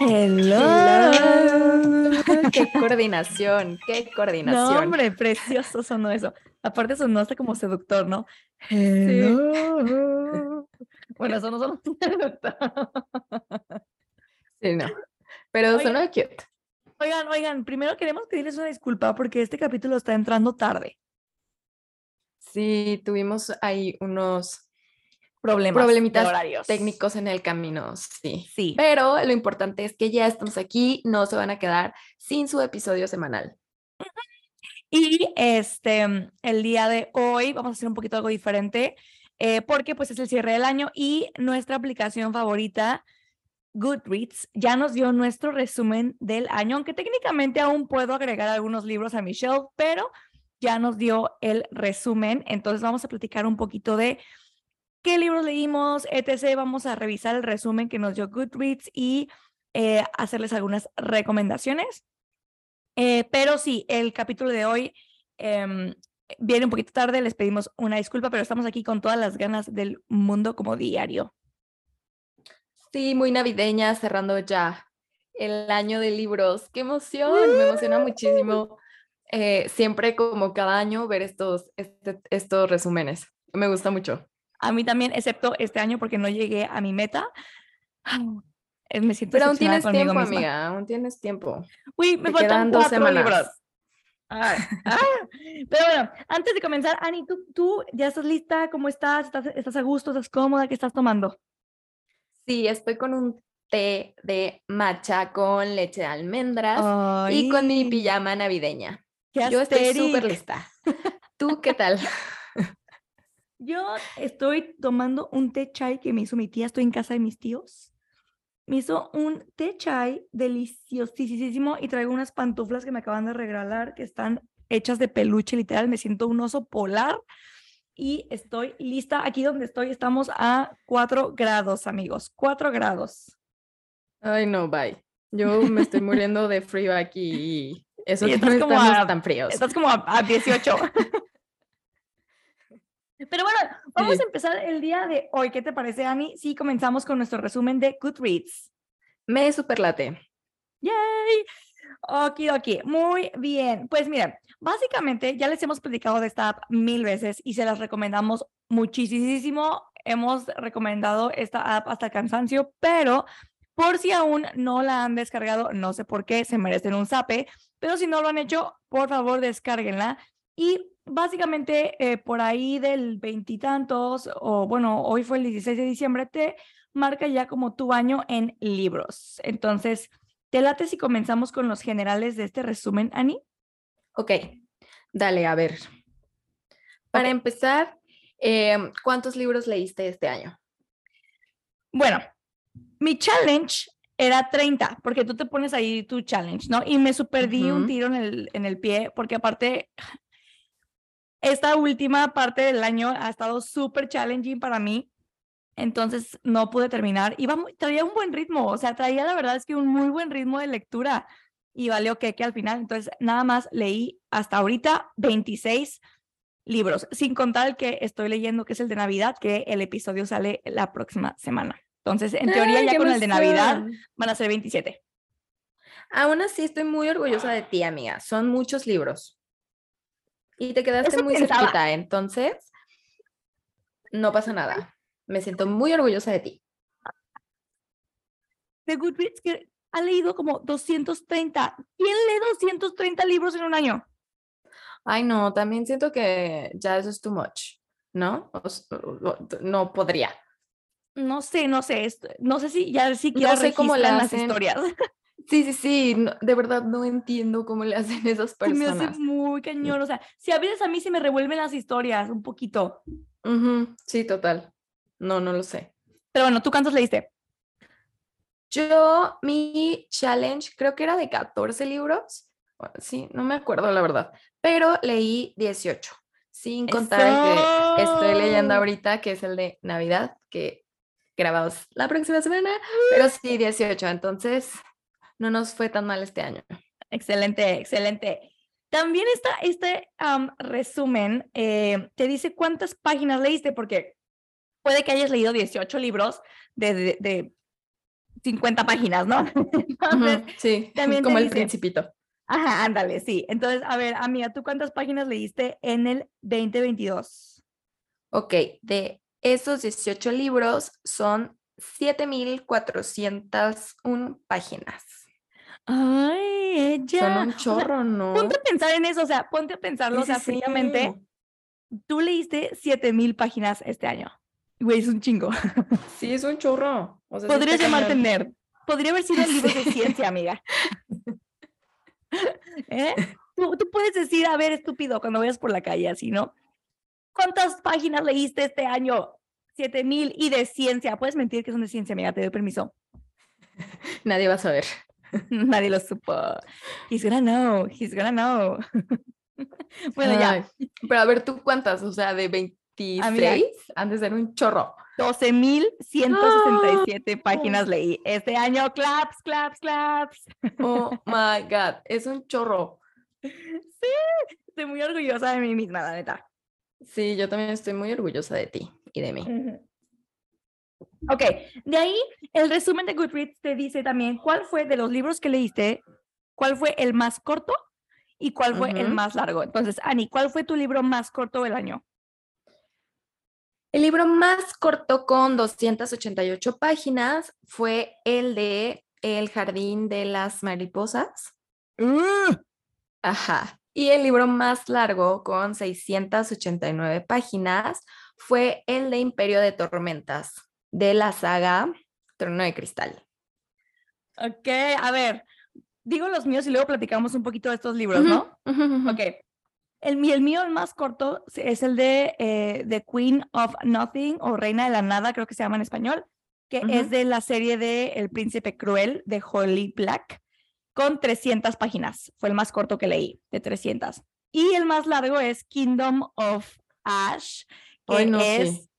Hello. Qué coordinación, qué coordinación. No, hombre, precioso sonó eso. Aparte sonó hasta como seductor, ¿no? Hello. Bueno, eso no sonó seductor. Sí, no. Pero Oye. sonó cute. Oigan, oigan, primero queremos pedirles una disculpa porque este capítulo está entrando tarde. Sí, tuvimos ahí unos Problemas de problemitas horarios. técnicos en el camino, sí. Sí. Pero lo importante es que ya estamos aquí, no se van a quedar sin su episodio semanal. Y este, el día de hoy vamos a hacer un poquito algo diferente eh, porque pues es el cierre del año y nuestra aplicación favorita, Goodreads, ya nos dio nuestro resumen del año, aunque técnicamente aún puedo agregar algunos libros a mi shelf, pero ya nos dio el resumen. Entonces vamos a platicar un poquito de qué libros leímos, etc. Vamos a revisar el resumen que nos dio Goodreads y eh, hacerles algunas recomendaciones. Eh, pero sí, el capítulo de hoy em, viene un poquito tarde, les pedimos una disculpa, pero estamos aquí con todas las ganas del mundo como diario. Sí, muy navideña, cerrando ya el año de libros. ¡Qué emoción! Me emociona muchísimo eh, siempre como cada año ver estos, este- estos resúmenes. Me gusta mucho. A mí también, excepto este año porque no llegué a mi meta. Me siento Pero aún tienes tiempo, misma. amiga, aún tienes tiempo. Uy, me Te faltan dos semanas. libros. Ay, ah. Pero bueno, antes de comenzar, Ani, ¿tú, tú ya estás lista? ¿Cómo estás? ¿Estás, estás a gusto? ¿Estás cómoda? ¿Qué estás tomando? Sí, estoy con un té de matcha con leche de almendras y con mi Ay, pijama navideña. Qué Yo estoy súper lista. ¿Tú qué tal? Yo estoy tomando un té chai que me hizo mi tía. Estoy en casa de mis tíos. Me hizo un té chai deliciosísimo y traigo unas pantuflas que me acaban de regalar que están hechas de peluche, literal. Me siento un oso polar y estoy lista. Aquí donde estoy estamos a 4 grados, amigos. 4 grados. Ay, no, bye. Yo me estoy muriendo de frío aquí y eso Y que no estás como a- tan fríos. Estás como a, a 18. Pero bueno, vamos Sí. a empezar el día de hoy. ¿Qué te parece, Ani? Sí, comenzamos con nuestro resumen de Goodreads. Me superlate. ¡Yay! Okidoki, muy bien. Pues miren, básicamente ya les hemos platicado de esta app mil veces y se las recomendamos muchísimo. Hemos recomendado esta app hasta el cansancio, pero por si aún no la han descargado, no sé por qué, se merecen un zape, pero si no lo han hecho, por favor descárguenla. Y básicamente eh, por ahí del veintitantos, o bueno, hoy fue el 16 de diciembre, te marca ya como tu año en libros. Entonces, ¿te late si comenzamos con los generales de este resumen, Ani? Ok, dale, a ver. Para empezar, em, ¿cuántos libros leíste este año? Bueno, mi challenge era 30, porque tú te pones ahí tu challenge, ¿no? Y me super di un Ujú. tiro en el, en el pie, porque aparte, esta última parte del año ha estado súper challenging para mí. Entonces no pude terminar. Iba traía un buen ritmo, o sea, traía la verdad es que un muy buen ritmo de lectura y valió que, que al final. Entonces, nada más leí hasta ahorita 26 libros, sin contar el que estoy leyendo, que es el de Navidad, que el episodio sale la próxima semana. Entonces, en teoría, ¡Ay, ya con el de Navidad van a ser 27. Aún así, estoy muy orgullosa de ti, amiga. Son muchos libros. Y te quedaste Eso muy pensaba. cerquita, entonces no pasa nada. Me siento muy orgullosa de ti. De Goodreads, que ha leído como 230. ¿Quién lee 230 libros en un año? Ay, no, también siento que ya eso es too much, ¿no? O- o- no podría. No sé, no sé. No sé si ya si No sé cómo le las historias. Sí, sí, sí, no- de verdad no entiendo cómo le hacen esas Se me hace personas. muy cañón. O sea, si a veces a mí se me revuelven las historias un poquito. Ujú, sí, total. No, no lo sé. Pero bueno, ¿tú cuántos leíste? Yo, mi challenge creo que era de 14 libros. Sí, no me acuerdo la verdad, pero leí 18, sin contar el que estoy leyendo ahorita, que es el de Navidad, que grabamos la próxima semana, pero sí 18, entonces no nos fue tan mal este año. Excelente, excelente. También está este resumen, eh, te dice cuántas páginas leíste, porque puede que hayas leído 18 libros de, de, de 50 páginas, ¿no? Entonces, Sí, también como el dice- principito. Ajá, ándale, sí. Entonces, a ver, amiga, ¿tú cuántas páginas leíste en el 2022? Ok, de esos 18 libros son 7,401 páginas. Ay, ella. Son un O sea, chorro, ¿no? Ponte a pensar en eso, o sea, ponte a pensarlo, o sea, sí. fríamente. Tú leíste 7000 páginas este año. Güey, es un chingo. Sí, es un chorro. O sea, Podrías llamarte cañón. nerd. Podría haber sido libros de Sí. ciencia, amiga. ¿Eh? Tú, tú puedes decir, a ver, estúpido, cuando vayas por la calle, así, ¿no? ¿Cuántas páginas leíste este año? 7000 y de ciencia. Puedes mentir que son de ciencia, amiga, te doy permiso. Nadie va a saber. Nadie lo supo. He's gonna know, he's gonna know. bueno, ya, Pero a ver, ¿tú cuántas? O sea, de 26 han de ser un chorro. 12.167 páginas leí. Este año, claps, claps, claps. Oh my God, es un chorro. Estoy muy orgullosa de mí misma, la neta. Sí, yo también estoy muy orgullosa de ti y de mí. Ok, de ahí el resumen de Goodreads te dice también cuál fue de los libros que leíste, cuál fue el más corto y cuál fue el más largo. Entonces, Ani, ¿cuál fue tu libro más corto del año? El libro más corto con 288 páginas fue el de El jardín de las mariposas. Ajá. Y el libro más largo con 689 páginas fue el de Imperio de Tormentas de la saga Trono de Cristal. Ok, a ver, digo los míos y luego platicamos un poquito de estos libros, ¿no? Ujú, ujú, ujú. Ok. El, el mío, el más corto, es el de eh, The Queen of Nothing o Reina de la Nada, creo que se llama en español, que es de la serie de El Príncipe Cruel de Holly Black, con 300 páginas. Fue el más corto que leí, de 300. Y el más largo es Kingdom of Ash, que Ay, no, sí. es,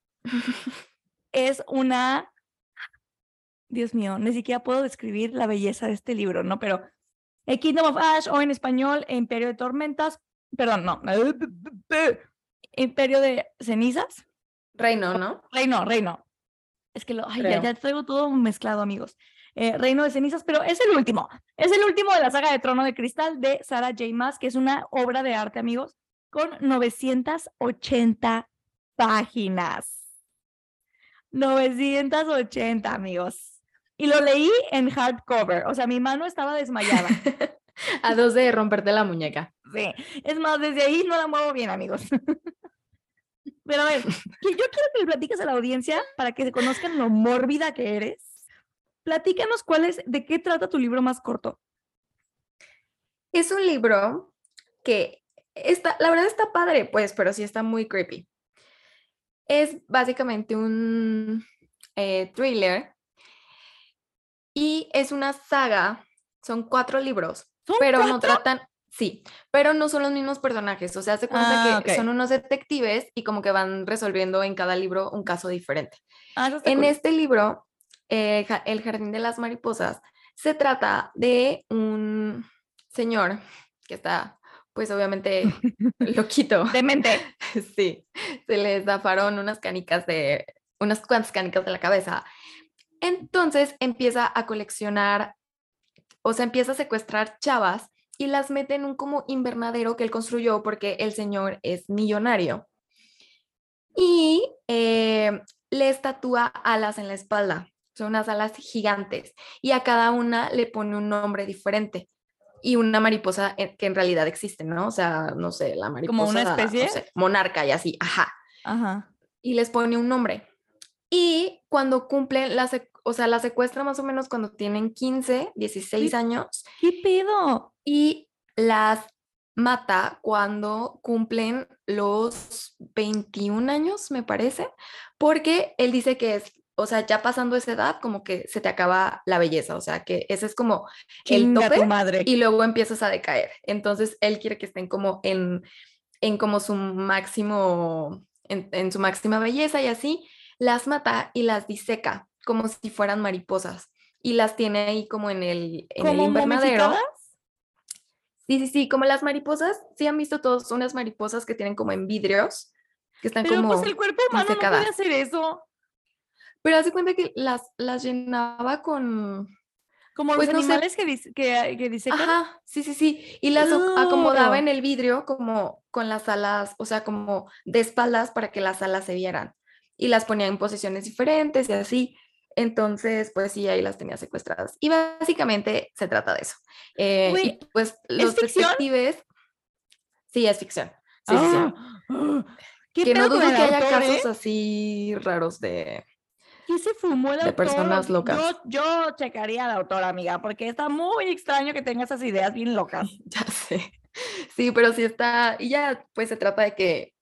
es una... Dios mío, ni siquiera puedo describir la belleza de este libro, ¿no? Pero el Kingdom of Ash, o en español, Imperio de Tormentas, perdón, no, Imperio de Cenizas, Reino, ¿no? Reino, Reino. Es que lo, ay, ya, Creo. ya traigo todo mezclado, amigos. Eh, Reino de Cenizas, pero es el último, es el último de la saga de Trono de Cristal de Sarah J. Maas, que es una obra de arte, amigos, con 980 páginas. 980, amigos. Y lo leí en hardcover, o sea, mi mano estaba desmayada. A dos de romperte la muñeca. Sí, es más, desde ahí no la muevo bien, amigos. Pero a ver, yo quiero que le platiques a la audiencia para que se conozcan lo mórbida que eres. Platícanos cuál es, de qué trata tu libro más corto. Es un libro que está, la verdad está padre, pues, pero sí está muy creepy. Es básicamente un eh, thriller y es una saga, son cuatro libros, ¿Son pero no tratan, sí, pero no son los mismos personajes, o sea, se cuenta Ah, que son unos detectives y como que van resolviendo en cada libro un caso diferente. Ah, En cool. este libro, eh, El Jardín de las Mariposas, se trata de un señor que está, pues obviamente, loquito. Demente. Sí, se le zafaron unas canicas de, unas cuantas canicas de la cabeza. Entonces empieza a coleccionar, o sea, empieza a secuestrar chavas y las mete en un como invernadero que él construyó porque el señor es millonario. Y eh, le estatúa alas en la espalda, son unas alas gigantes, y a cada una le pone un nombre diferente. Y una mariposa que en realidad existe, ¿no? O sea, no sé, la mariposa. ¿Como una no especie? sé, monarca y así, ajá Ajá. y les pone un nombre. Y cuando cumplen, la o sea, la secuestra más o menos cuando tienen 15, 16 Sí. años ¿Qué pedo? y las mata cuando cumplen los 21 años, me parece, porque él dice que es, o sea, ya pasando esa edad, como que se te acaba la belleza, o sea, que ese es como el tope tu madre. y luego empiezas a decaer. Entonces, él quiere que estén como en, en como su máximo, en, en su máxima belleza y así, las mata y las diseca como si fueran mariposas y las tiene ahí como en el, en el ¿Como invernadero. Sí, sí, sí, como las mariposas, sí han visto todos unas mariposas que tienen como en vidrios, que están Pero como pues el cuerpo humano no puede hacer eso. Pero hace cuenta que las, las llenaba con... Como Pues los no sé. animales que, dis- que, que disecan. Ajá, sí, sí, sí. Y las acomodaba en el vidrio como con las alas, o sea, como de espaldas para que las alas se vieran. Y las ponía en posiciones diferentes y así. Entonces, pues sí, ahí las tenía secuestradas. Y básicamente se trata de eso. Eh, y pues los detectives... Sí, es ficción. Sí, sí, sí. Ah, ¿Qué Que no dudo que haya autor, casos eh? así raros de... ¿Qué se fumó el de autor? personas locas. Yo, yo checaría al autor, amiga, porque está muy extraño que tenga esas ideas bien locas. Ya sé. Sí, pero sí está, y ya pues se trata de que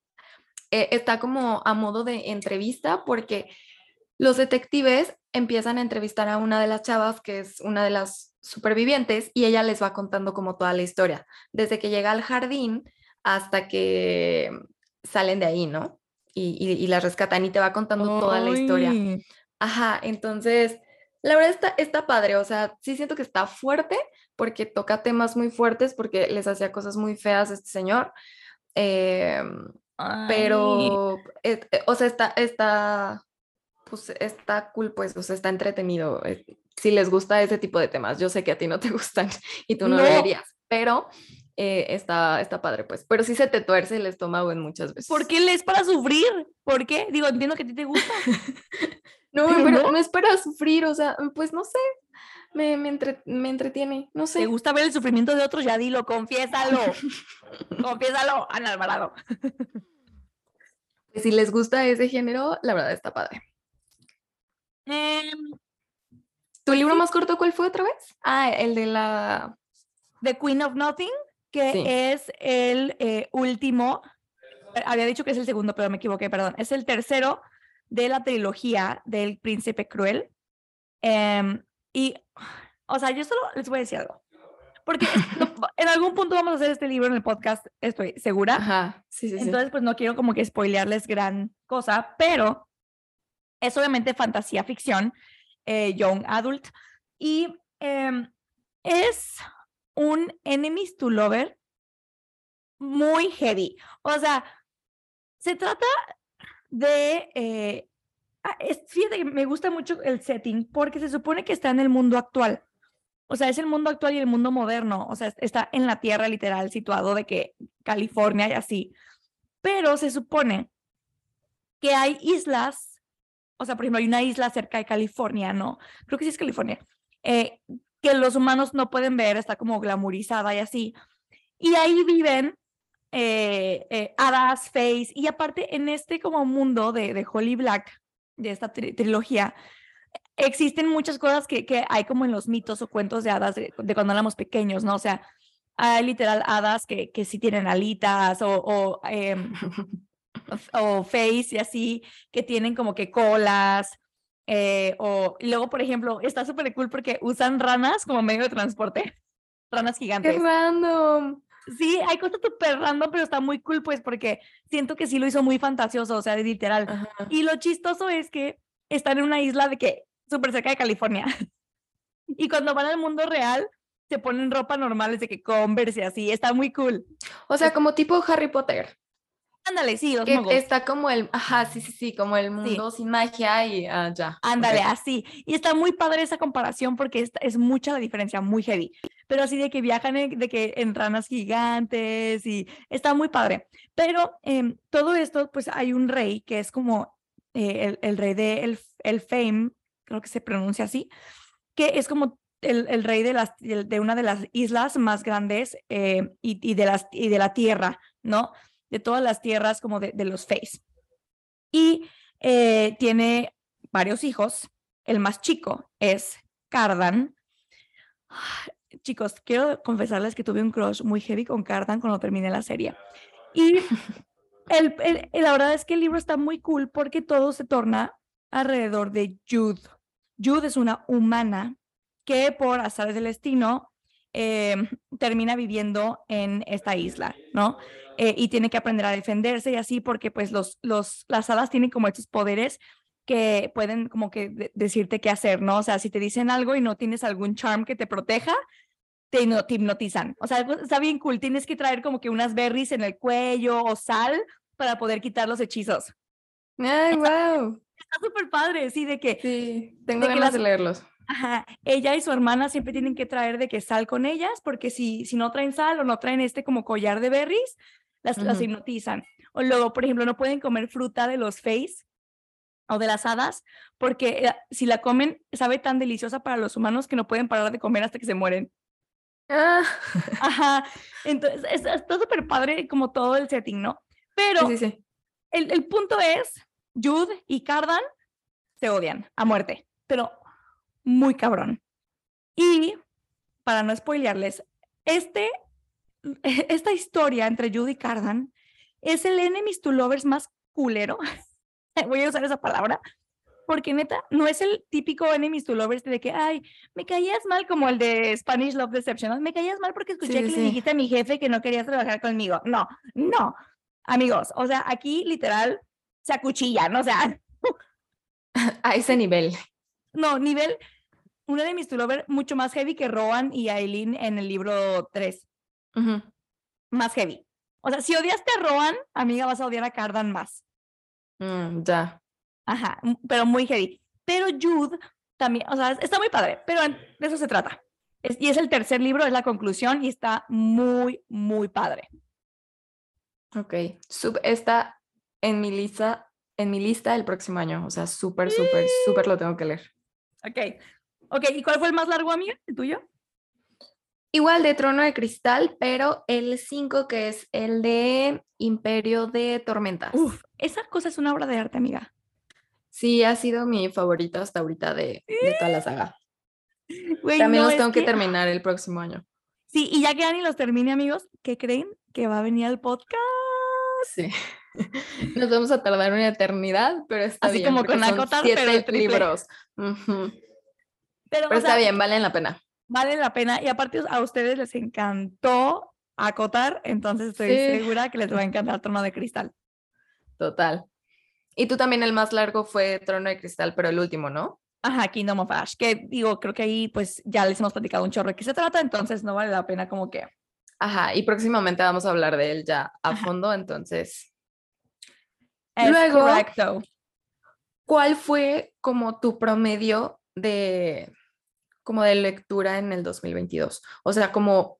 eh, está como a modo de entrevista porque los detectives empiezan a entrevistar a una de las chavas que es una de las supervivientes y ella les va contando como toda la historia, desde que llega al jardín hasta que salen de ahí, ¿no? Y, y, y las rescatan y te va contando toda la historia. Ajá, entonces, la verdad está, está padre, o sea, sí siento que está fuerte porque toca temas muy fuertes, porque les hacía cosas muy feas a este señor, ay. pero, eh, eh, o sea, está, está, pues está cool, pues, o sea, está entretenido. eh, si les gusta ese tipo de temas, yo sé que a ti no te gustan y tú no, No. leerías, pero eh, está, está padre, pues, pero sí se te tuerce el estómago en muchas veces. ¿Por qué lees para sufrir? ¿Por qué? Digo, entiendo que a ti te gusta. No, Pero pero no. no es para sufrir, o sea, pues no sé, me, me, entre- me entretiene, no ¿Te sé. gusta ver el sufrimiento de otros? Ya dilo, confiésalo. confiésalo, Ana Alvarado. Si les gusta ese género, la verdad está padre. Em, ¿Tu libro más corto cuál fue otra vez? Ah, el de la... The Queen of Nothing, que Sí. es el eh, último, había dicho que es el segundo, pero me equivoqué, perdón, es el tercero de la trilogía del Príncipe Cruel. Em, y, o sea, yo solo les voy a decir algo, porque en algún punto vamos a hacer este libro en el podcast, estoy segura. Ajá, sí, sí, sí. Entonces, pues no quiero como que spoilearles gran cosa, pero es obviamente fantasía ficción, eh, young adult, y em, es un enemies to lover muy heavy. O sea, se trata de... eh, ah, fíjate que me gusta mucho el setting porque se supone que está en el mundo actual. O sea, es el mundo actual y el mundo moderno. O sea, es- está en la Tierra literal, situado de que California y así. Pero se supone que hay islas, o sea, por ejemplo, hay una isla cerca de California, ¿no? Creo que sí es California, eh, que los humanos no pueden ver, está como glamurizada y así. Y ahí viven eh, eh, hadas, fays, y aparte en este como mundo de, de Holly Black, de esta tri- trilogía, existen muchas cosas que, que hay como en los mitos o cuentos de hadas de, de cuando éramos pequeños, ¿no? O sea, hay literal hadas que, que sí tienen alitas o, o, em, o face y así, que tienen como que colas. eh, o y luego, por ejemplo, está súper cool porque usan ranas como medio de transporte. Ranas ¡Qué gigantes. random! Sí, hay cosas súper random, pero está muy cool, pues, porque siento que sí lo hizo muy fantasioso, o sea, literal. Ajá. Y lo chistoso es que están en una isla de que súper cerca de California. Y cuando van al mundo real, se ponen ropa normales de que Converse y así. Está muy cool. O sea, como tipo Harry Potter, Ándale, sí, los que está como el, ajá, sí, sí, sí, como el mundo sin magia y ah, ya. Ándale, así. Y está muy padre esa comparación porque es, es mucha la diferencia, muy heavy. Pero así de que viajan en, de que en ranas gigantes y está muy padre. Pero em, todo esto, pues hay un rey que es como eh, el, el rey de el, el Fame, creo que se pronuncia así, que es como el, el rey de, las, de una de las islas más grandes eh, y, y de las, y de la tierra, ¿no? De todas las tierras como de, de los Fays. Y eh, tiene varios hijos. El más chico es Cardan. Chicos, quiero confesarles que tuve un crush muy heavy con Cardan cuando terminé la serie. Y el, el- la verdad es que el libro está muy cool porque todo se torna alrededor de Jude. Jude es una humana que por azares del destino eh, termina viviendo en esta isla, ¿no? Eh, y tiene que aprender a defenderse y así porque pues los, los, las hadas tienen como estos poderes que pueden como que de- decirte qué hacer, ¿no? O sea, si te dicen algo y no tienes algún charm que te proteja, te, hipno- te hipnotizan. O sea, pues, está bien cool. Tienes que traer como que unas berries en el cuello o sal para poder quitar los hechizos. Ay, wow. Está súper padre, sí, de que Sí, tengo De que ganas las- de leerlos. Ajá, ella y su hermana siempre tienen que traer de que sal con ellas, porque si, si no traen sal o no traen este como collar de berries, las, las Ujú. hipnotizan. O luego, por ejemplo, no pueden comer fruta de los face o de las hadas, porque eh, si la comen, sabe tan deliciosa para los humanos que no pueden parar de comer hasta que se mueren. Ah, Ajá, entonces es- está súper padre como todo el setting, ¿no? Pero sí, sí, sí. el, el punto es, Jude y Cardan se odian a muerte, pero muy cabrón. Y para no spoilearles, este, esta historia entre Jude y Cardan es el enemies to lovers más culero. Voy a usar esa palabra. Porque neta, no es el típico enemies to lovers de que, ay, me caías mal como el de Spanish Love Deception. ¿no? Me caías mal porque escuché Sí, que sí, le dijiste a mi jefe que no querías trabajar conmigo. No, no. Amigos, o sea, aquí literal se acuchillan, o sea, A ese nivel. no, nivel, un enemies to lover mucho más heavy que Rowan y Aileen en el libro 3. Ujú. Más heavy. O sea, si odiaste a Rowan, amiga, vas a odiar a Cardan más. Mm, ya. Ajá, pero muy heavy. Pero Jude también, o sea, está muy padre, pero de eso se trata. Es- y es el tercer libro, es la conclusión y está muy, muy padre. Ok. Sub- está en mi lista, en mi lista el próximo año. O sea, súper, súper, súper lo tengo que leer. Ok. Ok, ¿y cuál fue el más largo, amiga? ¿El tuyo? Igual de Trono de Cristal, pero el 5 que es el de Imperio de Tormentas. Uf, esa cosa es una obra de arte, amiga. Sí, ha sido mi favorito hasta ahorita de, de toda la saga. También los tengo que que- terminar el próximo año. Sí, y ya que Ani los termine, amigos, ¿qué creen? Que va a venir al podcast. Sí. Nos vamos a tardar una eternidad, pero está Así bien. como porque con Acotar, pero el triple. libros. Pero, Pero o sea, está bien, valen la pena. vale la pena. Y aparte a ustedes les encantó acotar, entonces estoy Sí. segura que les va a encantar Trono de Cristal. Total. Y tú también el más largo fue Trono de Cristal, pero el último, ¿no? Ajá, Kingdom of Ash, que digo, creo que ahí pues ya les hemos platicado un chorro de qué se trata, entonces no vale la pena como que... Ajá, y próximamente vamos a hablar de él ya a Ajá. fondo, entonces, Es Luego- correcto. ¿cuál fue como tu promedio de como de lectura en el 2022? O sea, como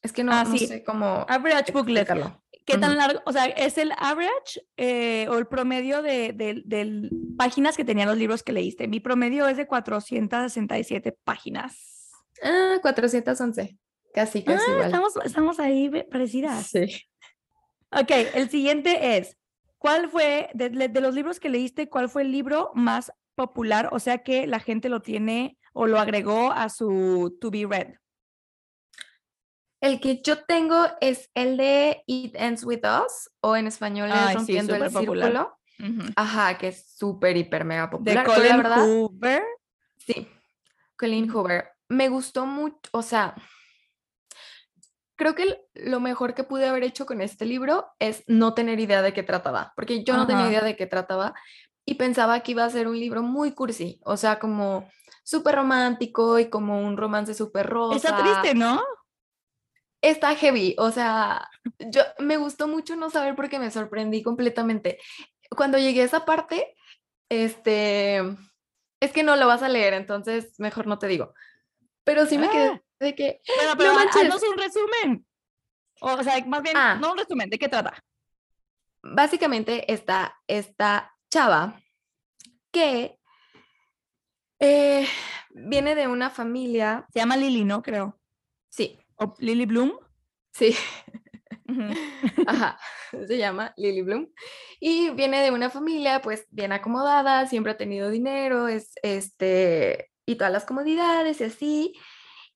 es que no, Ah, no sí. sé cómo Average explicarlo. ¿Qué tan largo? O sea, ¿es el average eh, o el promedio de, páginas que tenían los libros que leíste? Mi promedio es de 467 páginas. Ah, 411. Casi, casi Ah, igual. estamos, estamos ahí parecidas. Sí. Ok, el siguiente es, ¿cuál fue, de los libros que leíste, cuál fue el libro más popular? O sea, que la gente lo tiene o lo agregó a su to be read. El que yo tengo es el de It Ends With Us, o en español Ay, es sí, Rompiendo el superpopular. Círculo. Ajá, que es súper, hiper, mega De popular. pero Colin verdad, Hoover. sí, Colleen Hoover. Me gustó mucho, o sea, creo que lo mejor que pude haber hecho con este libro es no tener idea de qué trataba, porque yo no tenía idea de qué trataba y pensaba que iba a ser un libro muy cursi, o sea, como súper romántico y como un romance súper rosa. Está triste, ¿no? Está heavy, o sea, yo me gustó mucho no saber porque me sorprendí completamente. Cuando llegué a esa parte, este, es que no lo vas a leer, entonces mejor no te digo. Pero sí me Ah. quedé de que, Bueno, pero manches. haznos un resumen. O sea, más bien, Ah. no un resumen, ¿de qué trata? básicamente está esta chava que eh, viene de una familia, Se llama Lily, ¿no? Creo. sí, O Lily Bloom. sí. Ajá, se llama Lily Bloom. Y viene de una familia pues bien acomodada, siempre ha tenido dinero, es este, y todas las comodidades y así.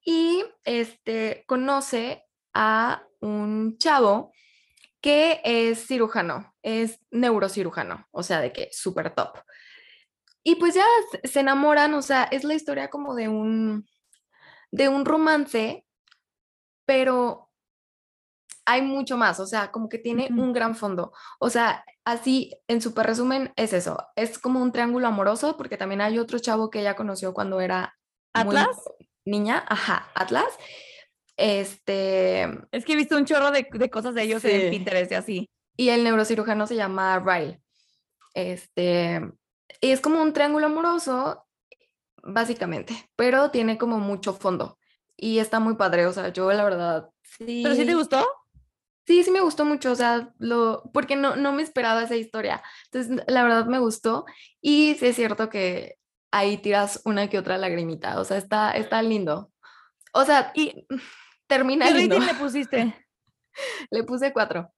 Y este, conoce a un chavo que es cirujano, es neurocirujano, o sea, de que súper top. Y pues ya se- se enamoran, o sea, es la historia como de un, de un romance, pero hay mucho más, o sea, como que tiene un gran fondo. O sea, así en súper resumen es eso, es como un triángulo amoroso porque también hay otro chavo que ella conoció cuando era muy- ¿Atlas? niña, ajá, Atlas. Este. Es que he visto un chorro de, de cosas de ellos en. Pinterest y así. Y el neurocirujano se llama Ryle. Este. Y es como un triángulo amoroso, básicamente, pero tiene como mucho fondo. Y está muy padre, o sea, yo la verdad. Sí, ¿Pero sí te gustó? Sí, sí me gustó mucho, o sea, lo, porque no, no me esperaba esa historia. Entonces, la verdad me gustó. Y sí es cierto que ahí tiras una que otra lagrimita, o sea, está, está lindo. O sea, ¿Y termina qué lindo. le pusiste? Le puse cuatro.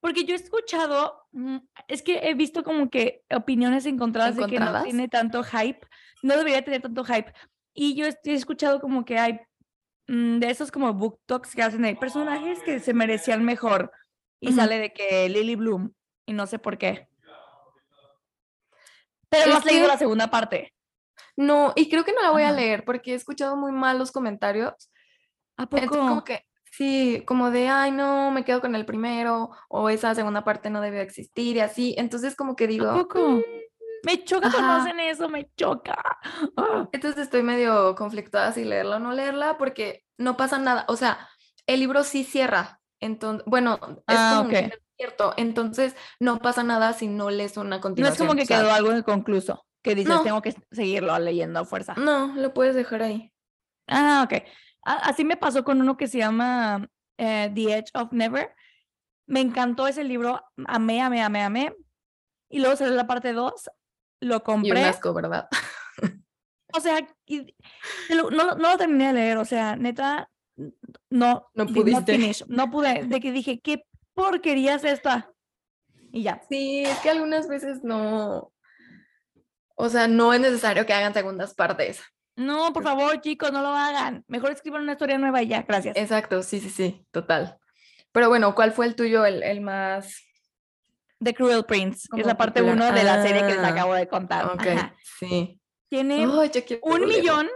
Porque yo he escuchado, mm, es que he visto como que opiniones encontradas, de que no tiene tanto hype, no debería tener tanto hype. Y yo he escuchado como que hay mm, de esos como book talks que hacen de personajes que se merecían mejor. Y Ujú. sale de que Lily Bloom, y no sé por qué. Pero no has leído la segunda parte. No, y creo que no la voy a leer porque he escuchado muy mal los comentarios. ¿A Entonces, como poco? que, sí, como de, ay, no, me quedo con el primero, o esa segunda parte no debe existir, y así. Entonces, como que ¿A digo, poco? Me choca cuando Ajá. hacen eso, me choca. Ah. Entonces estoy medio conflictuada si leerla o no leerla porque no pasa nada. O sea, el libro sí cierra. Entonces, bueno, es Ah, como un cierto. Entonces no pasa nada si no lees una No es continuación. como que quedó algo inconcluso, que dices, no. tengo que seguirlo leyendo a fuerza. No, lo puedes dejar ahí. Ah, ok. Así me pasó con uno que se llama eh, The Edge of Never. Me encantó ese libro, amé, amé, amé, amé. Y luego salió la parte 2, lo Y un compré. asco, ¿verdad? O sea, y no, lo- no lo terminé de leer, o sea, neta, no. No pudiste. finish, No pude, de que dije, ¿qué porquería es esta? Y ya. Sí, es que algunas veces no. O sea, no es necesario que hagan segundas partes. No, por favor, chicos, no lo hagan. Mejor escriban una historia nueva y ya, gracias. Exacto, sí, sí, sí, total. Pero bueno, ¿cuál fue el tuyo, el, el más? The Cruel Prince, que es la parte popular. 1 de la serie que les Ah, acabo de contar. Ok, Ajá. sí. Tiene quiero un millón,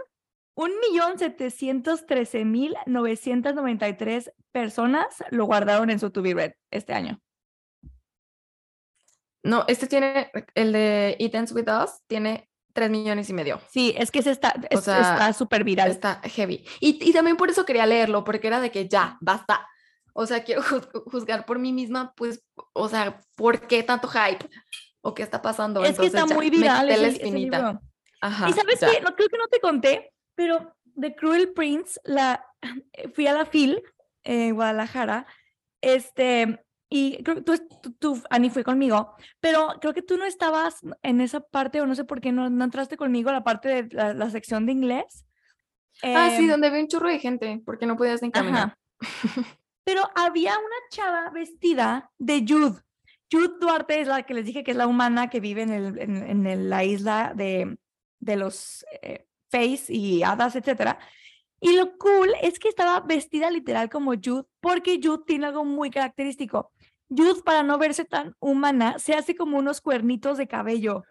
un millón setecientos trece mil novecientos noventa y tres personas lo guardaron en su To Be Read este año. No, este tiene, el de It Ends With Us, tiene 3 millones y medio. Sí, es que se está, es- sea, está súper viral. Está heavy. Y, y también por eso quería leerlo, porque era de que ya, basta. O sea, quiero juz- juzgar por mí misma, pues, o sea, ¿por qué tanto hype? ¿O qué está pasando? es que está Entonces ya, muy viral ese, la ese espinita. libro. Ajá, y sabes qué, no creo que no te conté, pero The Cruel Prince, la, fui a la FIL en Guadalajara, este, y creo que tú, tú, tú, Ani, fue conmigo, pero creo que tú no estabas en esa parte, o no sé por qué no, no entraste conmigo a la parte de la, la sección de inglés. Ah, sí, Em, donde vi un churro de gente, porque no podías ni caminar. Ajá. Pero había una chava vestida de Jude. Jude Duarte es la que les dije que es la humana que vive en, el- en- en el- la isla de, de los eh, Fays y hadas, etcétera. Y lo cool es que estaba vestida literal como Jude, porque Jude tiene algo muy característico. Jude, para no verse tan humana, se hace como unos cuernitos de cabello.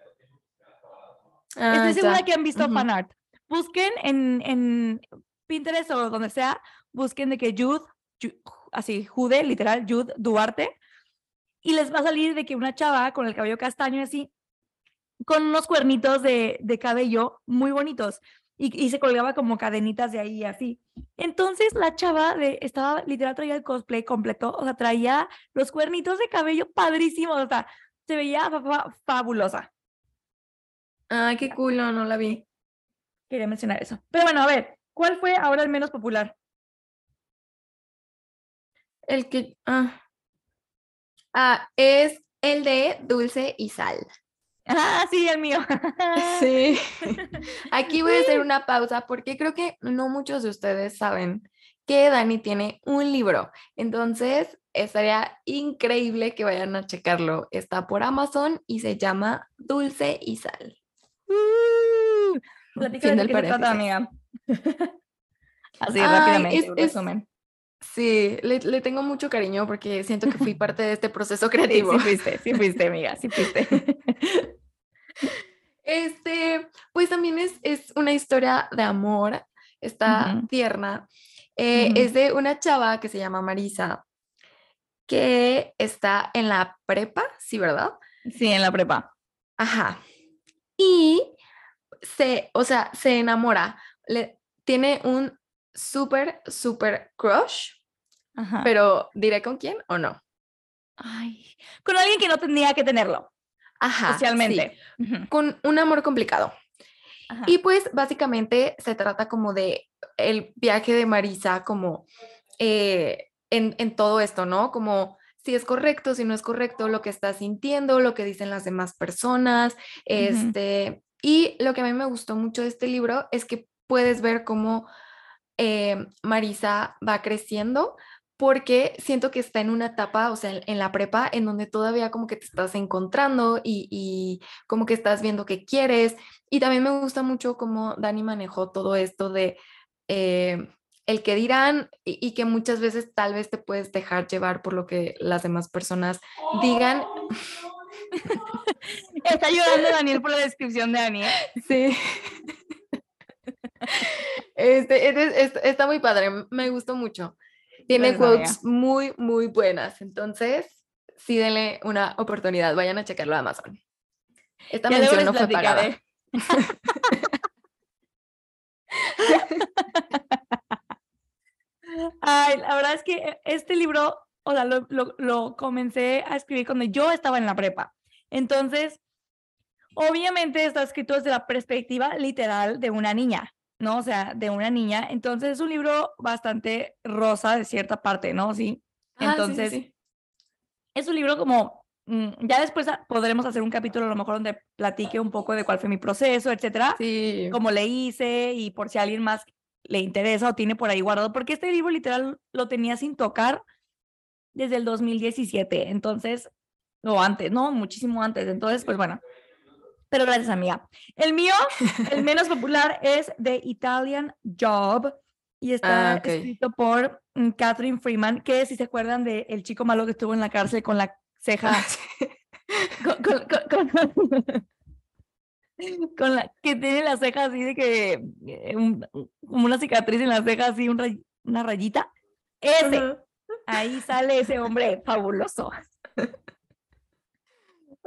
Ah, Estoy segura que han visto Ujú. fanart. Busquen en, en Pinterest o donde sea, busquen de que Jude, Ju- así, Jude, literal, Jude Duarte, y les va a salir de que una chava con el cabello castaño y así, con unos cuernitos de, de cabello muy bonitos, y, y se colgaba como cadenitas de ahí y así. Entonces la chava de, estaba, literal, traía el cosplay completo, o sea, traía los cuernitos de cabello padrísimos, o sea, se veía fa- fa- fabulosa. Ay, qué cool, no, no la vi. Quería mencionar eso. Pero bueno, a ver, ¿cuál fue ahora el menos popular? El que. Ah. Ah, es el de Dulce y Sal. Ah, sí, el mío. Sí. Aquí voy a hacer una pausa porque creo que no muchos de ustedes saben que Dani tiene un libro. Entonces, estaría increíble que vayan a checarlo. Está por Amazon y se llama Dulce y Sal. Uh, de del qué se trata, paréntesis. amiga. Así, Ay, rápidamente, es- un es- resumen. Sí, le, le tengo mucho cariño porque siento que fui parte de este proceso creativo. sí fuiste, sí fuiste, amiga, sí fuiste. Este, pues también es, es una historia de amor, está tierna. Eh. Es de una chava que se llama Marisa, que está en la prepa, ¿sí, verdad? Sí, en la prepa. Ajá. Y se, o sea, se enamora. Le, tiene un súper, súper crush, Ajá. pero ¿diré con quién o no? Ay, con alguien que no tendría que tenerlo Ajá. sí, socialmente. Con un amor complicado. ajá. Y pues básicamente se trata como de el viaje de Marisa como eh, en, en todo esto, ¿no? Como si es correcto, si no es correcto, lo que está sintiendo, lo que dicen las demás personas, este, y lo que a mí me gustó mucho de este libro es que puedes ver cómo eh, Marisa va creciendo, porque siento que está en una etapa, o sea, en, en la prepa, en donde todavía como que te estás encontrando y, y como que estás viendo qué quieres. Y también me gusta mucho cómo Dani manejó todo esto de eh, el que dirán y, y que muchas veces tal vez te puedes dejar llevar por lo que las demás personas digan. Está ayudando Daniel por la descripción de Ani. ¿eh? Sí. Este, este- este- está muy padre, me gustó mucho. Tiene quotes muy, muy buenas. Entonces, sí denle una oportunidad. Vayan a checarlo a Amazon. Esta Ya mención no fue pagada. Ay, la verdad es que este libro, o sea, lo, lo- lo comencé a escribir cuando yo estaba en la prepa. Entonces, obviamente está escrito desde la perspectiva literal de una niña, ¿no? O sea, de una niña. Entonces, es un libro bastante rosa de cierta parte, ¿no? Sí. Ah, sí, sí, Entonces, es un libro como, mm, ya después podremos hacer un capítulo a lo mejor donde platique un poco de cuál fue mi proceso, etcétera, Sí. cómo le hice y por si a alguien más le interesa o tiene por ahí guardado, porque este libro literal lo tenía sin tocar desde el 2017, entonces, o antes, no, muchísimo antes, entonces, pues bueno. Pero gracias, amiga. El mío, el menos popular, es The Italian Job y está Ah, escrito por mm, Catherine Freeman, que si se acuerdan de el chico malo que estuvo en la cárcel con la ceja Ah, sí. con, con- con- con- con la que tiene la ceja así de que eh, un- como una cicatriz en la ceja así un ray- una rayita ese ahí sale ese hombre fabuloso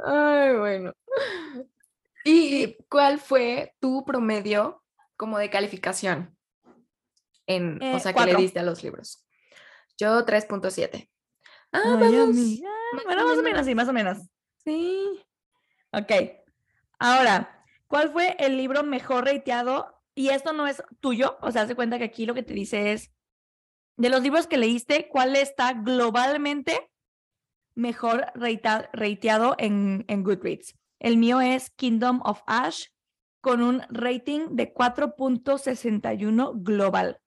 Ay, bueno. ¿Y cuál fue tu promedio como de calificación? En, o Eh, sea, que le diste a los libros. Yo 3.7. Ah, Ay, vamos. o bueno más o menos sí más o menos Sí. ok ahora ¿cuál fue el libro mejor rateado? y esto no es tuyo o sea haz de cuenta que aquí lo que te dice es de los libros que leíste ¿cuál está globalmente mejor rateado en, en Goodreads. El mío es Kingdom of Ash con un rating de 4.61 global.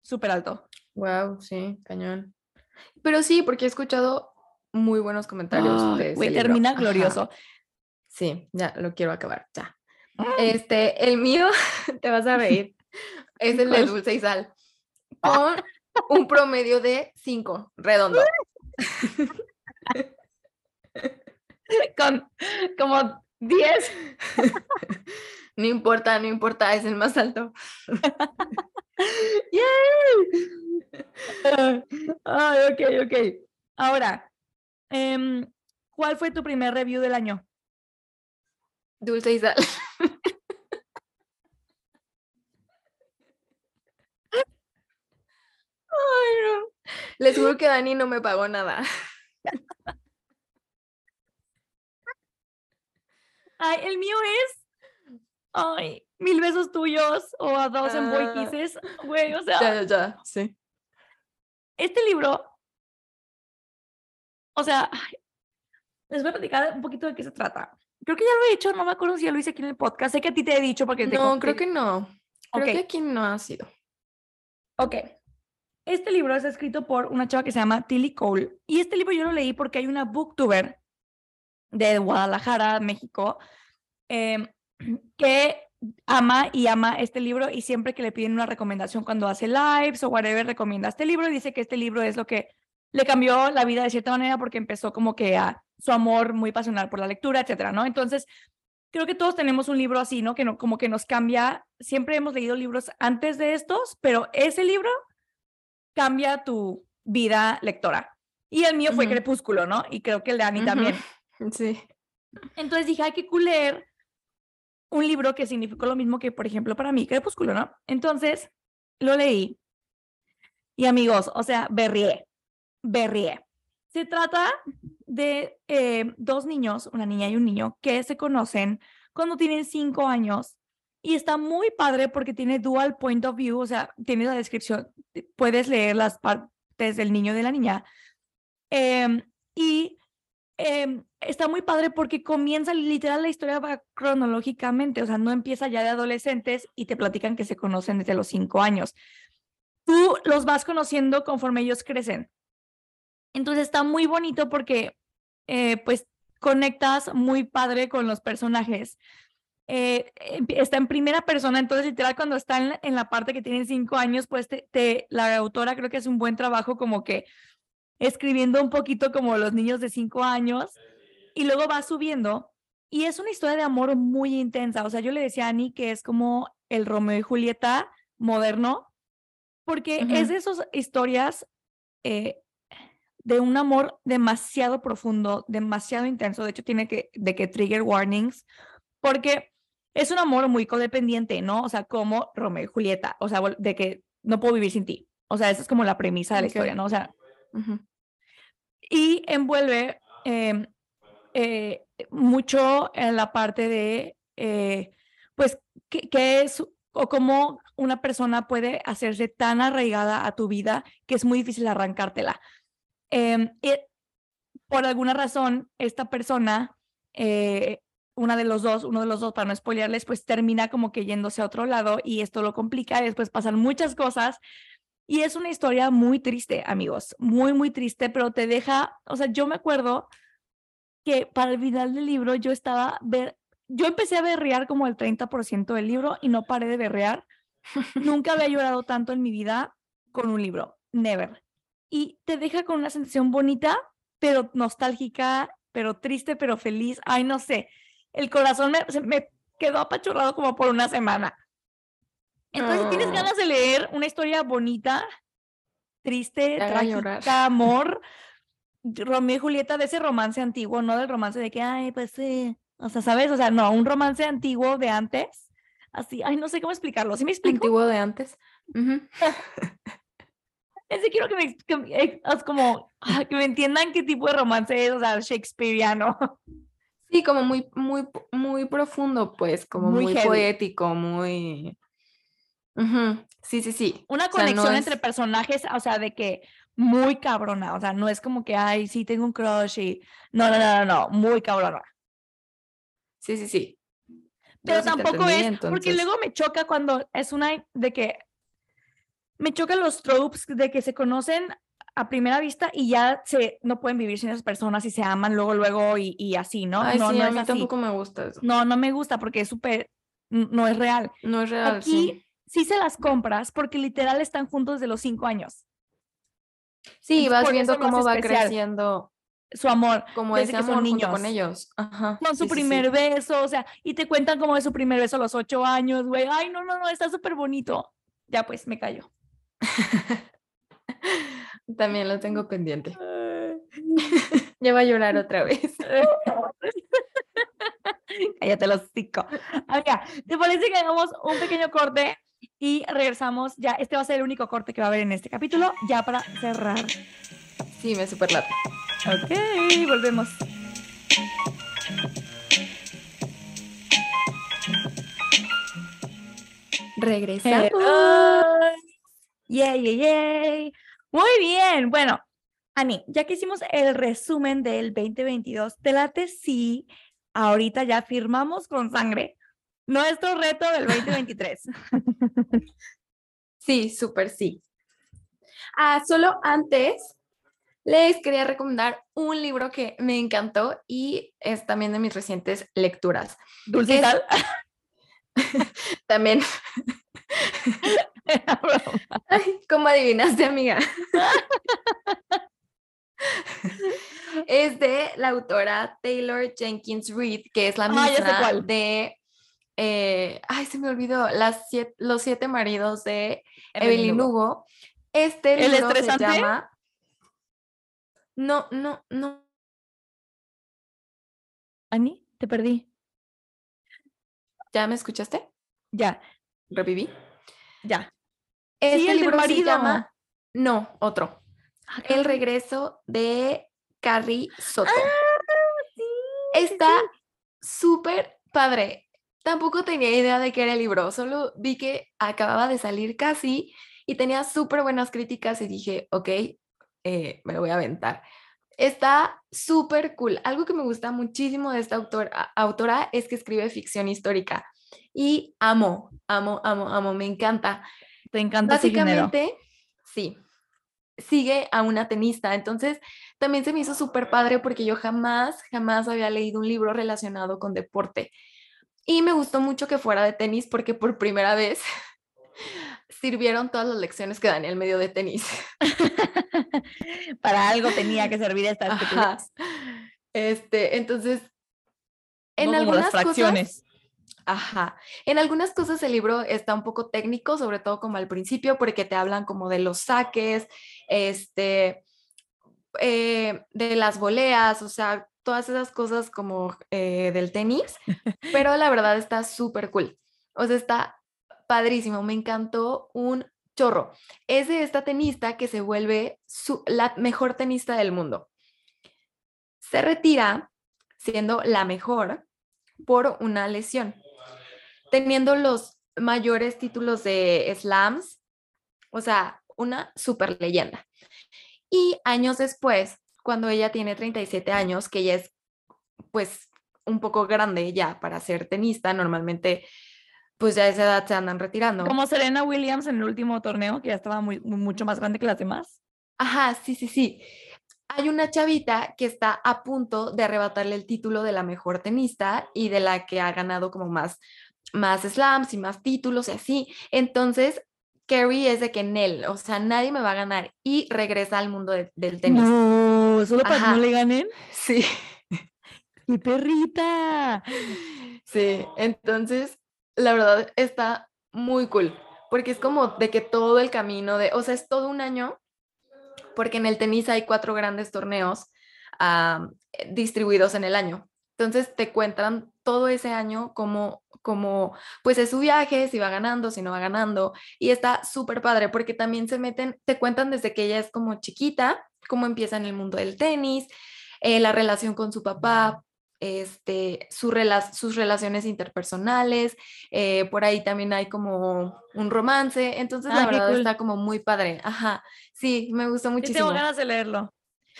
Súper alto. Wow, sí, cañón. Pero sí, porque he escuchado muy buenos comentarios de libro. termina Ajá. glorioso. Sí, ya lo quiero acabar, ya. Mm. Este, el mío, te vas a reír, es el de dulce y sal, con un promedio de 5, redondo. Con como 10. No importa, no importa, es el más alto. Ay, ok, ok. Ahora, em, ¿cuál fue tu primer review del año? Dulce y sal. Ay, no. Les juro que Dani no me pagó nada. Ay, el mío es. Ay, mil besos tuyos o a dos en Boy Ah. Kisses. Güey, o sea, Ya, ya, ya, sí. este libro. O sea, les voy a platicar un poquito de qué se trata. Creo que ya lo he dicho, no me acuerdo si ya lo hice aquí en el podcast. Sé que a ti te he dicho porque te No, creo que no. Creo Ok. que aquí no ha sido. Ok. Este libro es escrito por una chava que se llama Tilly Cole. Y este libro yo lo leí porque hay una booktuber de Guadalajara, México, em, que ama y ama este libro y siempre que le piden una recomendación cuando hace lives o whatever, recomienda este libro y dice que este libro es lo que le cambió la vida de cierta manera porque empezó como que a su amor muy pasional por la lectura, etcétera, ¿no? Entonces, creo que todos tenemos un libro así, ¿no? Que no, como que nos cambia. Siempre hemos leído libros antes de estos, pero ese libro cambia tu vida lectora. Y el mío fue. Crepúsculo, ¿no? Y creo que el de Ani Ujú. también. Sí. Entonces dije, ay, qué cool leer un libro que significó lo mismo que, por ejemplo, para mí, Crepúsculo, ¿no? Entonces, lo leí. Y amigos, o sea, berrié, berrié. Se trata de eh, dos niños, una niña y un niño, que se conocen cuando tienen cinco años y está muy padre porque tiene dual point of view, o sea, tiene la descripción, puedes leer las partes del niño de la niña. Em, y em, está muy padre porque comienza literal la historia va cronológicamente, o sea, no empieza ya de adolescentes y te platican que se conocen desde los cinco años. Tú los vas conociendo conforme ellos crecen. Entonces está muy bonito porque, eh, pues, conectas muy padre con los personajes. Eh, está en primera persona, entonces literal cuando están en, la parte que tienen cinco años, pues te, la autora creo que es un buen trabajo como que escribiendo un poquito como los niños de cinco años y luego va subiendo y es una historia de amor muy intensa. O sea, yo le decía a Annie que es como el Romeo y Julieta moderno, porque es de esas historias eh, de un amor demasiado profundo, demasiado intenso. De hecho, tiene que, de que trigger warnings, porque es un amor muy codependiente, ¿no? O sea, como Romeo y Julieta, o sea, de que no puedo vivir sin ti. O sea, esa es como la premisa de la historia, ¿no? O sea, y envuelve em, eh, mucho en la parte de, eh, pues, qué es o cómo una persona puede hacerse tan arraigada a tu vida que es muy difícil arrancártela. Em, por alguna razón, esta persona eh, una de los dos, uno de los dos, para no spoilearles, pues termina como que yéndose a otro lado y esto lo complica después pasan muchas cosas. Y es una historia muy triste, amigos, muy, muy triste, pero te deja, o sea, yo me acuerdo que para el final del libro yo estaba, ver, yo empecé a berrear como el 30% del libro y no paré de berrear. Nunca había llorado tanto en mi vida con un libro, never. Y te deja con una sensación bonita, pero nostálgica, pero triste, pero feliz. Ay, no sé el corazón me, me quedó apachurrado como por una semana. Entonces, tienes ganas de leer una historia bonita, triste, trágica, amor, Romeo y Julieta de ese romance antiguo, no del romance de que, ay, pues sí, o sea, ¿sabes? O sea, no, un romance antiguo de antes, así, ay, no sé cómo explicarlo, ¿sí me explico? Antiguo de antes. es que quiero que me, que, es como, que me entiendan qué tipo de romance es, o sea, shakespeareano. Sí, como muy, muy, muy profundo, pues, como muy, poético, muy. Sí, sí, sí. Una conexión entre personajes, o sea, de que muy cabrona, o sea, no es como que, ay, sí, tengo un crush y. No, no, no, no, no, muy cabrona. Sí, sí, sí. Pero tampoco es, porque luego me choca cuando es una de que me chocan los tropes de que se conocen a primera vista y ya se no pueden vivir sin esas personas y se aman luego, luego y, así, ¿no? Ay, no, sí, no a mí tampoco me gusta eso. No, no me gusta porque es súper, no es real. No es real, Aquí sí. Se las compras porque literal están juntos desde los cinco años. Sí, vas viendo cómo va creciendo su amor. Como ese amor niños. con ellos. Ajá. Con su primer beso, o sea, y te cuentan cómo es su primer beso a los ocho años, güey. Ay, no, no, no, está súper bonito. Ya pues, me callo. También lo tengo pendiente. ya va a llorar otra vez. Cállate los cinco. Amiga, ¿te parece que hagamos un pequeño corte y regresamos? Ya, este va a ser el único corte que va a haber en este capítulo, ya para cerrar. Sí, me super late. Ok, volvemos. Regresamos. Yay, yay, yay. Muy bien. Bueno, Ani, ya que hicimos el resumen del 2022, te late si ahorita ya firmamos con sangre nuestro reto del 2023. Sí, súper sí. Ah, solo antes les quería recomendar un libro que me encantó y es también de mis recientes lecturas. Dulce también. ¿Cómo adivinaste, amiga? es de la autora Taylor Jenkins Reid, que es la misma de. Eh, ay, se me olvidó. Las los siete maridos de Evelyn, Hugo. Este libro se llama. No, no, no. Ani, te perdí. ¿Ya me escuchaste? Ya, Reviví. ya. Este el del libro se marido. llama. No, otro. Ah, El regreso de Carrie Soto. sí, Está súper padre. Tampoco tenía idea de qué era el libro, solo vi que acababa de salir casi y tenía súper buenas críticas y dije, ok, eh, me lo voy a aventar. Está súper cool. Algo que me gusta muchísimo de esta autor- a- autora es que escribe ficción histórica y amo, amo, amo, amo, me encanta. Te encanta. Básicamente, sí, sigue a una tenista. Entonces, también se me hizo súper padre porque yo jamás, jamás había leído un libro relacionado con deporte. Y me gustó mucho que fuera de tenis porque por primera vez sirvieron todas las lecciones que dan en el medio de tenis. Para algo tenía que servir esta Ajá. estupidez. Este, entonces, en no como las algunas cosas, fracciones. Ajá. En algunas cosas el libro está un poco técnico, sobre todo como al principio, porque te hablan como de los saques, este, eh, de las voleas, o sea, todas esas cosas como eh, del tenis, pero la verdad está súper cool. O sea, está padrísimo, me encantó un chorro. Es de esta tenista que se vuelve su- la mejor tenista del mundo. Se retira siendo la mejor por una lesión teniendo los mayores títulos de slams, o sea, una super leyenda. Y años después, cuando ella tiene 37 años, que ella es pues un poco grande ya para ser tenista, normalmente pues ya a esa edad se andan retirando. Como Serena Williams en el último torneo, que ya estaba muy, muy- mucho más grande que las demás. Ajá, sí, sí, sí. Hay una chavita que está a punto de arrebatarle el título de la mejor tenista y de la que ha ganado como más, más slams y más títulos y así. Entonces, Carrie es de que Nel, o sea, nadie me va a ganar y regresa al mundo de- del tenis. No, solo para que no le ganen. Sí, ¡Mi perrita! sí. Entonces, la verdad está muy cool porque es como de que todo el camino de, o sea, es todo un año porque en el tenis hay cuatro grandes torneos distribuidos en el año. Entonces te cuentan todo ese año como, como, pues es su viaje, si va ganando, si no va ganando. Y está súper padre porque también se meten, te cuentan desde que ella es como chiquita, cómo empieza en el mundo del tenis, eh, la relación con su papá, este, su rela- sus relaciones interpersonales, eh, por ahí también hay como un romance, entonces la Ah, qué verdad cool. está como muy padre, ajá, sí, me gustó muchísimo. tengo ganas de leerlo.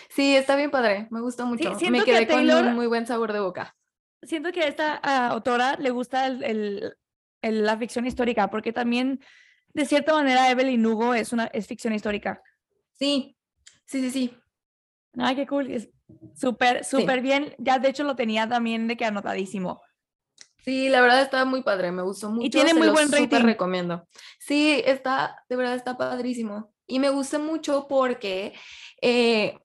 Sí, está bien padre, me gustó mucho. me que quedé con un muy buen sabor de boca. Siento que a esta autora le gusta el, el- el- la ficción histórica, porque también, de cierta manera, Evelyn Hugo es, una, es ficción histórica. Sí, sí, sí, sí. Ay, qué cool. Es súper, súper bien. Ya, de hecho, lo tenía también de que anotadísimo. Sí, la verdad está muy padre, me gustó mucho. tiene se muy buen súper rating. recomiendo. Sí, está, de verdad está padrísimo. Y me gusta mucho porque eh,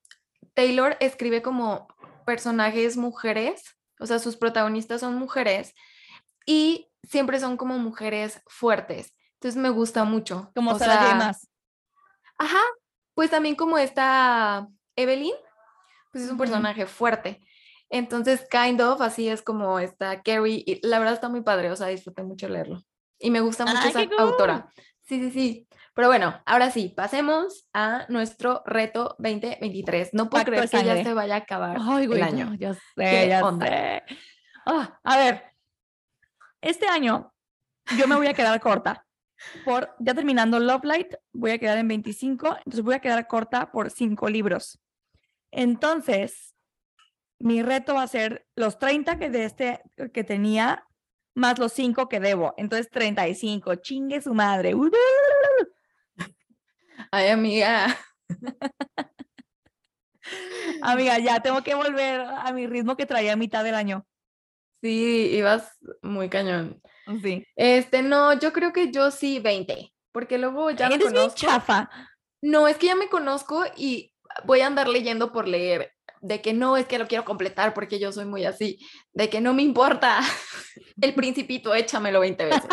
Taylor escribe como personajes mujeres, o sea, sus protagonistas son mujeres y siempre son como mujeres fuertes. Entonces me gusta mucho. Como Sarah J. Maas. Ajá, pues también como esta Evelyn, pues es un personaje fuerte. Entonces, kind of, así es como está Carrie. Y la verdad está muy padre, o sea, disfruté mucho leerlo. Y me gusta mucho ¡Ay, esa cool! autora. Sí, sí, sí. Pero bueno, ahora sí, pasemos a nuestro reto 2023. No puedo Pacto creer que ya se vaya a acabar Ay, güey, el no, año. ya sé, ¿Qué ya onda? sé. Ah, a ver, este año yo me voy a quedar corta. Por, ya terminando Love Light, voy a quedar en 25, entonces voy a quedar corta por 5 libros. Entonces, mi reto va a ser los 30 que de este que tenía, más los 5 que debo. Entonces, 35. Chingue su madre. Ay, amiga. Amiga, ya tengo que volver a mi ritmo que traía a mitad del año. Sí, ibas muy cañón. Sí. Este, no, yo creo que yo sí 20, porque luego ya me bien conozco. chafa. No, es que ya me conozco y voy a andar leyendo por leer, de que no es que lo quiero completar porque yo soy muy así, de que no me importa. El principito, échamelo 20 veces.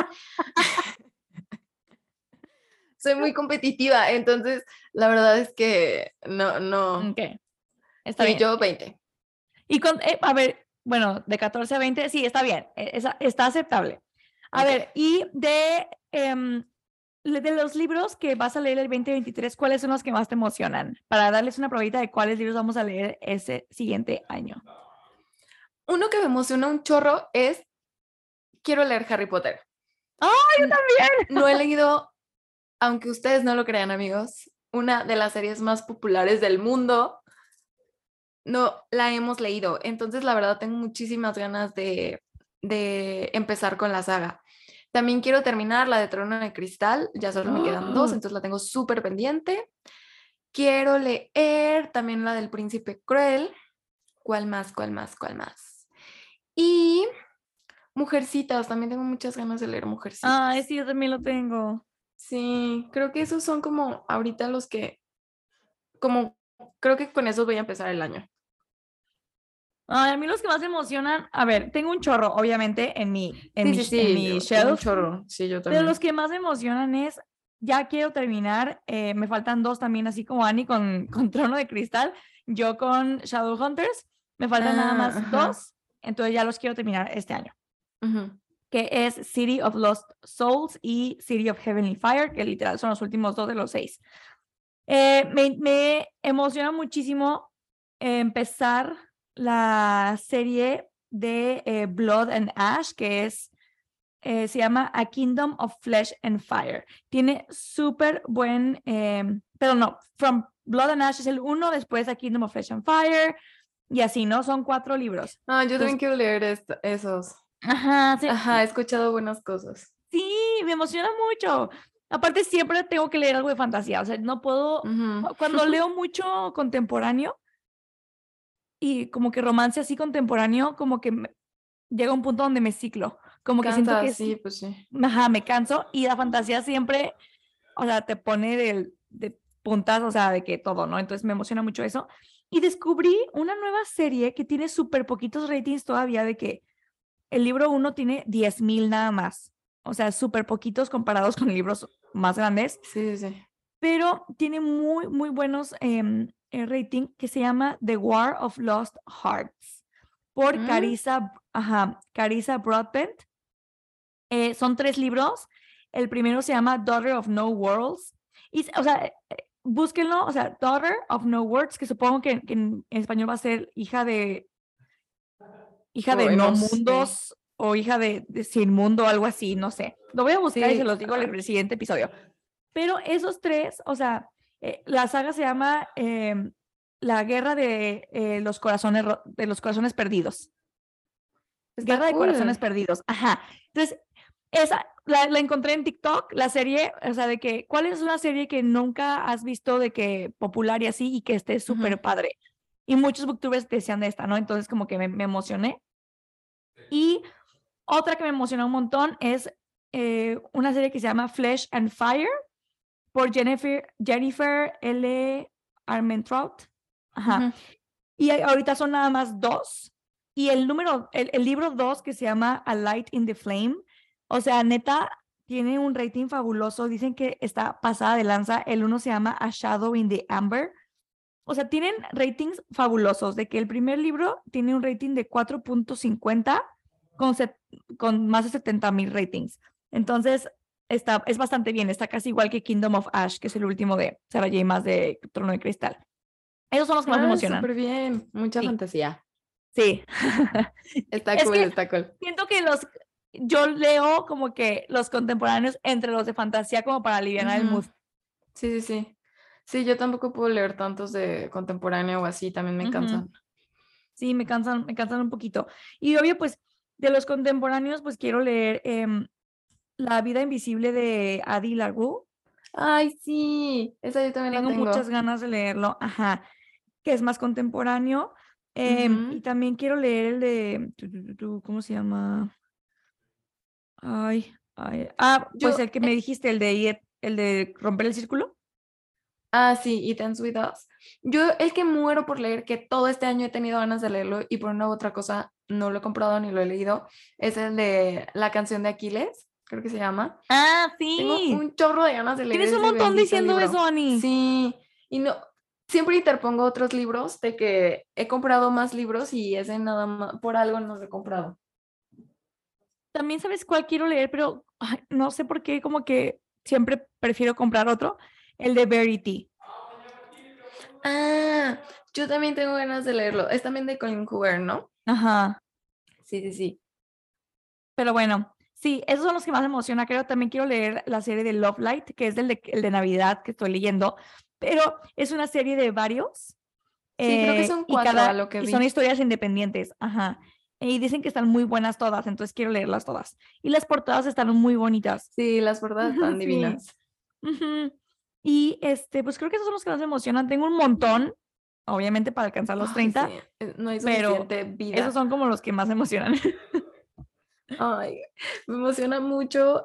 Soy muy competitiva, entonces la verdad es que no, no. Ok. Está Sí, bien. yo 20. Y con, eh, a ver, bueno, de 14 a 20, sí, está bien, eh, esa- está aceptable. A ver, y de, em, de los libros que vas a leer el 2023, ¿cuáles son los que más te emocionan? Para darles una probadita de cuáles libros vamos a leer ese siguiente año. Uno que me emociona un chorro es quiero leer Harry Potter. ¡Ay, yo Mm, también! No he leído, aunque ustedes no lo crean, amigos, una de las series más populares del mundo. No la hemos leído. Entonces, la verdad, tengo muchísimas ganas de, de empezar con la saga. También quiero terminar la de Trono de Cristal. Ya solo me quedan dos, ¡Ah! entonces la tengo súper pendiente. Quiero leer también la del Príncipe Cruel. ¿Cuál más? ¿Cuál más? ¿Cuál más? Y Mujercitas. También tengo muchas ganas de leer Mujercitas. Ay, sí, yo también lo tengo. Sí, creo que esos son como ahorita los que, como, creo que con esos voy a empezar el año. Ay, a mí los que más me emocionan, a ver, tengo un chorro, obviamente, en mi, en Sí, mi, sí, en sí, mi yo- un shelf. chorro. Sí, yo Pero también. los que más me emocionan es, ya quiero terminar, eh, me faltan dos también, así como Annie con, con Trono de Cristal, yo con Shadowhunters, me faltan nada Ah, más ajá. dos, entonces ya los quiero terminar este año, Ujú. Que es City of Lost Souls y City of Heavenly Fire, que literal son los últimos dos de los seis. Eh, me, me emociona muchísimo empezar la serie de eh, Blood and Ash, que es, eh, se llama A Kingdom of Flesh and Fire. Tiene súper buen, pero no, From Blood and Ash es el uno, después A Kingdom of Flesh and Fire, y así, ¿no? Son cuatro libros. Ah, yo también Entonces- quiero leer esos. Ajá, sí, Ajá, he escuchado buenas cosas. sí, me emociona mucho. Aparte, siempre tengo que leer algo de fantasía, o sea, no puedo, cuando leo mucho contemporáneo y como que romance así contemporáneo, como que me- llega un punto donde me ciclo, como que siento que sí, pues sí. ajá, me canso y la fantasía siempre, o sea, te pone del- de puntas, o sea, de que todo, ¿no? Entonces me emociona mucho eso. Y descubrí una nueva serie que tiene súper poquitos ratings todavía de que el libro uno tiene 10.000 nada más, o sea, súper poquitos comparados con libros más grandes Sí, sí, sí. pero tiene muy, muy buenos em, eh, rating que se llama The War of Lost Hearts por Mm. Carissa, ajá, Carissa Broadbent. Eh, son tres libros. El primero se llama Daughter of No Worlds. Y, o sea, búsquenlo, o sea, Daughter of No Worlds, que supongo que, en español va a ser hija de hija de no sé. mundos o hija de, de sin mundo, algo así, no sé. Lo voy a buscar y Sí, se los digo en el siguiente episodio. Pero esos tres, o sea, eh, la saga se llama em, La Guerra de eh, los Corazones de los Corazones Perdidos. Está Guerra de Corazones cool. Perdidos. Ajá. Entonces, esa la, la encontré en TikTok, la serie, o sea, de que, ¿cuál es una serie que nunca has visto de que popular y así y que esté súper padre? Y muchos booktubers decían de esta, ¿no? Entonces, como que me, me emocioné. Y otra que me emociona un montón es eh, una serie que se llama Flesh and Fire por Jennifer, Jennifer L. Armentrout. Ajá. Ujú. Y a- ahorita son nada más dos. Y el número, el, el libro dos que se llama A Light in the Flame, o sea, neta, tiene un rating fabuloso. Dicen que está pasada de lanza. El uno se llama A Shadow in the Amber. O sea, tienen ratings fabulosos. De que el primer libro tiene un rating de 4.50 con, con más de 70 mil ratings. Entonces, está, es bastante bien. Está casi igual que Kingdom of Ash, que es el último de Sarah J. más de Trono de Cristal. Esos son los que más me emocionan. súper bien. Mucha Sí. fantasía. Sí. Está Es cool, que- está cool. Siento que los, yo leo como que los contemporáneos entre los de fantasía como para aliviar el Ujú. mood. Sí, sí, sí. Sí, yo tampoco puedo leer tantos de contemporáneo o así, también me cansan. Sí, me cansan, me cansan un poquito. Y obvio, pues, de los contemporáneos, pues quiero leer em, La vida invisible de Adi Largu. Ay, sí, esa yo también Tengo la tengo. muchas ganas de leerlo, ajá, que es más contemporáneo. Em. Y también quiero leer el de, ¿cómo se llama? Ay, ay, ah, pues Yo- el que me dijiste, el de, el de romper el círculo. Ah, sí, It Ends With Us. Yo el que muero por leer, que todo este año he tenido ganas de leerlo y por una u otra cosa no lo he comprado ni lo he leído, es el de la canción de Aquiles, creo que se llama. Ah, Tengo sí. un chorro de ganas de leer Tienes un montón diciendo libro. eso, Ani. Sí, y no, siempre interpongo otros libros de que he comprado más libros y ese nada más, por algo no lo he comprado. También sabes cuál quiero leer, pero ay, no sé por qué, como que siempre prefiero comprar otro, el de Verity. Ah, yo también tengo ganas de leerlo. Es también de Colin Hoover, ¿no? Ajá. Sí, sí, sí. Pero bueno, sí, esos son los que más me emociona. Creo también quiero leer la serie de Love Light, que es del de, el de Navidad que estoy leyendo, pero es una serie de varios. Sí, creo que eh, son y cuatro cada- a lo que y vi. son historias independientes, ajá. Y dicen que están muy buenas todas, entonces quiero leerlas todas. Y las portadas están muy bonitas. Sí, las portadas están Sí. divinas. Ujú. Y este, pues creo que esos son los que más me emocionan. Tengo un montón, obviamente para alcanzar los Ay, 30, sí, eh, No hay pero suficiente vida. esos son como los que más me emocionan. Ay, me emociona mucho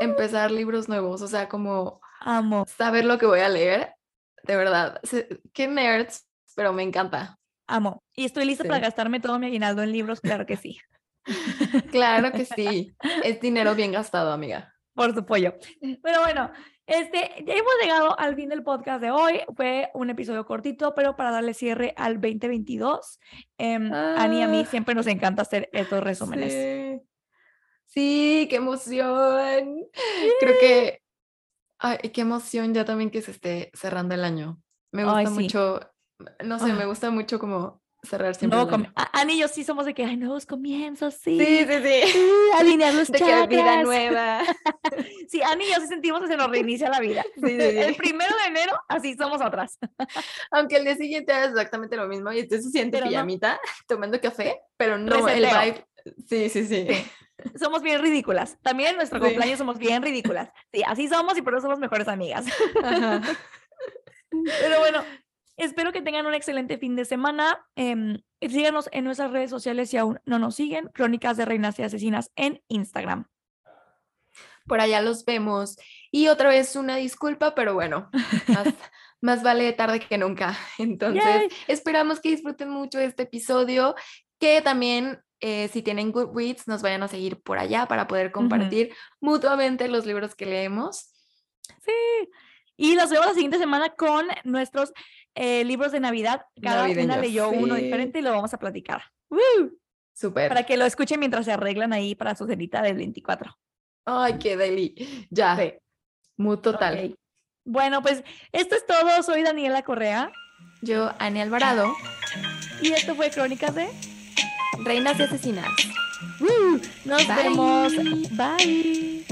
empezar libros nuevos, o sea, como Amo, saber lo que voy a leer. De verdad, qué nerds, pero me encanta. amo. Y estoy lista para Sí. gastarme todo mi aguinaldo en libros, claro que sí. Claro que sí. Es dinero bien gastado, amiga. Por su pollo. Pero bueno, este, ya hemos llegado al fin del podcast de hoy. Fue un episodio cortito, pero para darle cierre al 2022. em, Ani y a mí Ah, siempre nos encanta hacer estos resúmenes. Sí. Sí, qué emoción. Creo que, ay, qué emoción ya también que se esté cerrando el año. Me gusta Ay, sí. mucho, no sé, me Ah. gusta mucho como cerrar siempre Nuevo el com- Ani y yo sí somos de que hay nuevos comienzos, sí. Sí, sí, sí. sí, alinear los De que vida nueva. Sí, Ani y yo sí sentimos que se nos reinicia la vida. Sí, sí. El primero de enero, así somos otras. Aunque el día siguiente hagas exactamente lo mismo y estés así en tu Pero no. pijamita tomando café, pero no, el Reseteo. vibe. Sí, sí, sí. Somos bien ridículas. También en nuestro cumpleaños somos bien ridículas. Sí, así somos y por eso somos mejores amigas. Ajá. Pero bueno, espero que tengan un excelente fin de semana. Em, síganos en nuestras redes sociales si aún no nos siguen. Crónicas de Reinas y Asesinas en Instagram. Por allá los vemos. Y otra vez una disculpa, pero bueno, más, más vale tarde que nunca. Entonces, Yay. esperamos que disfruten mucho este episodio, que también eh, si tienen Goodreads nos vayan a seguir por allá para poder compartir mutuamente los libros que leemos. Sí. Y los vemos la siguiente semana con nuestros eh, libros de Navidad. Cada una leyó uno diferente y lo vamos a platicar. ¡Woo! Súper. Para que lo escuchen mientras se arreglan ahí para su cenita del 24. Ay, qué deli. Ya. Sí. Muy total. Bueno, pues esto es todo. Soy Daniela Correa Yo, Ani Alvarado, y esto fue Crónicas de... Reinas y Asesinas. Nos Bye. vemos. Bye.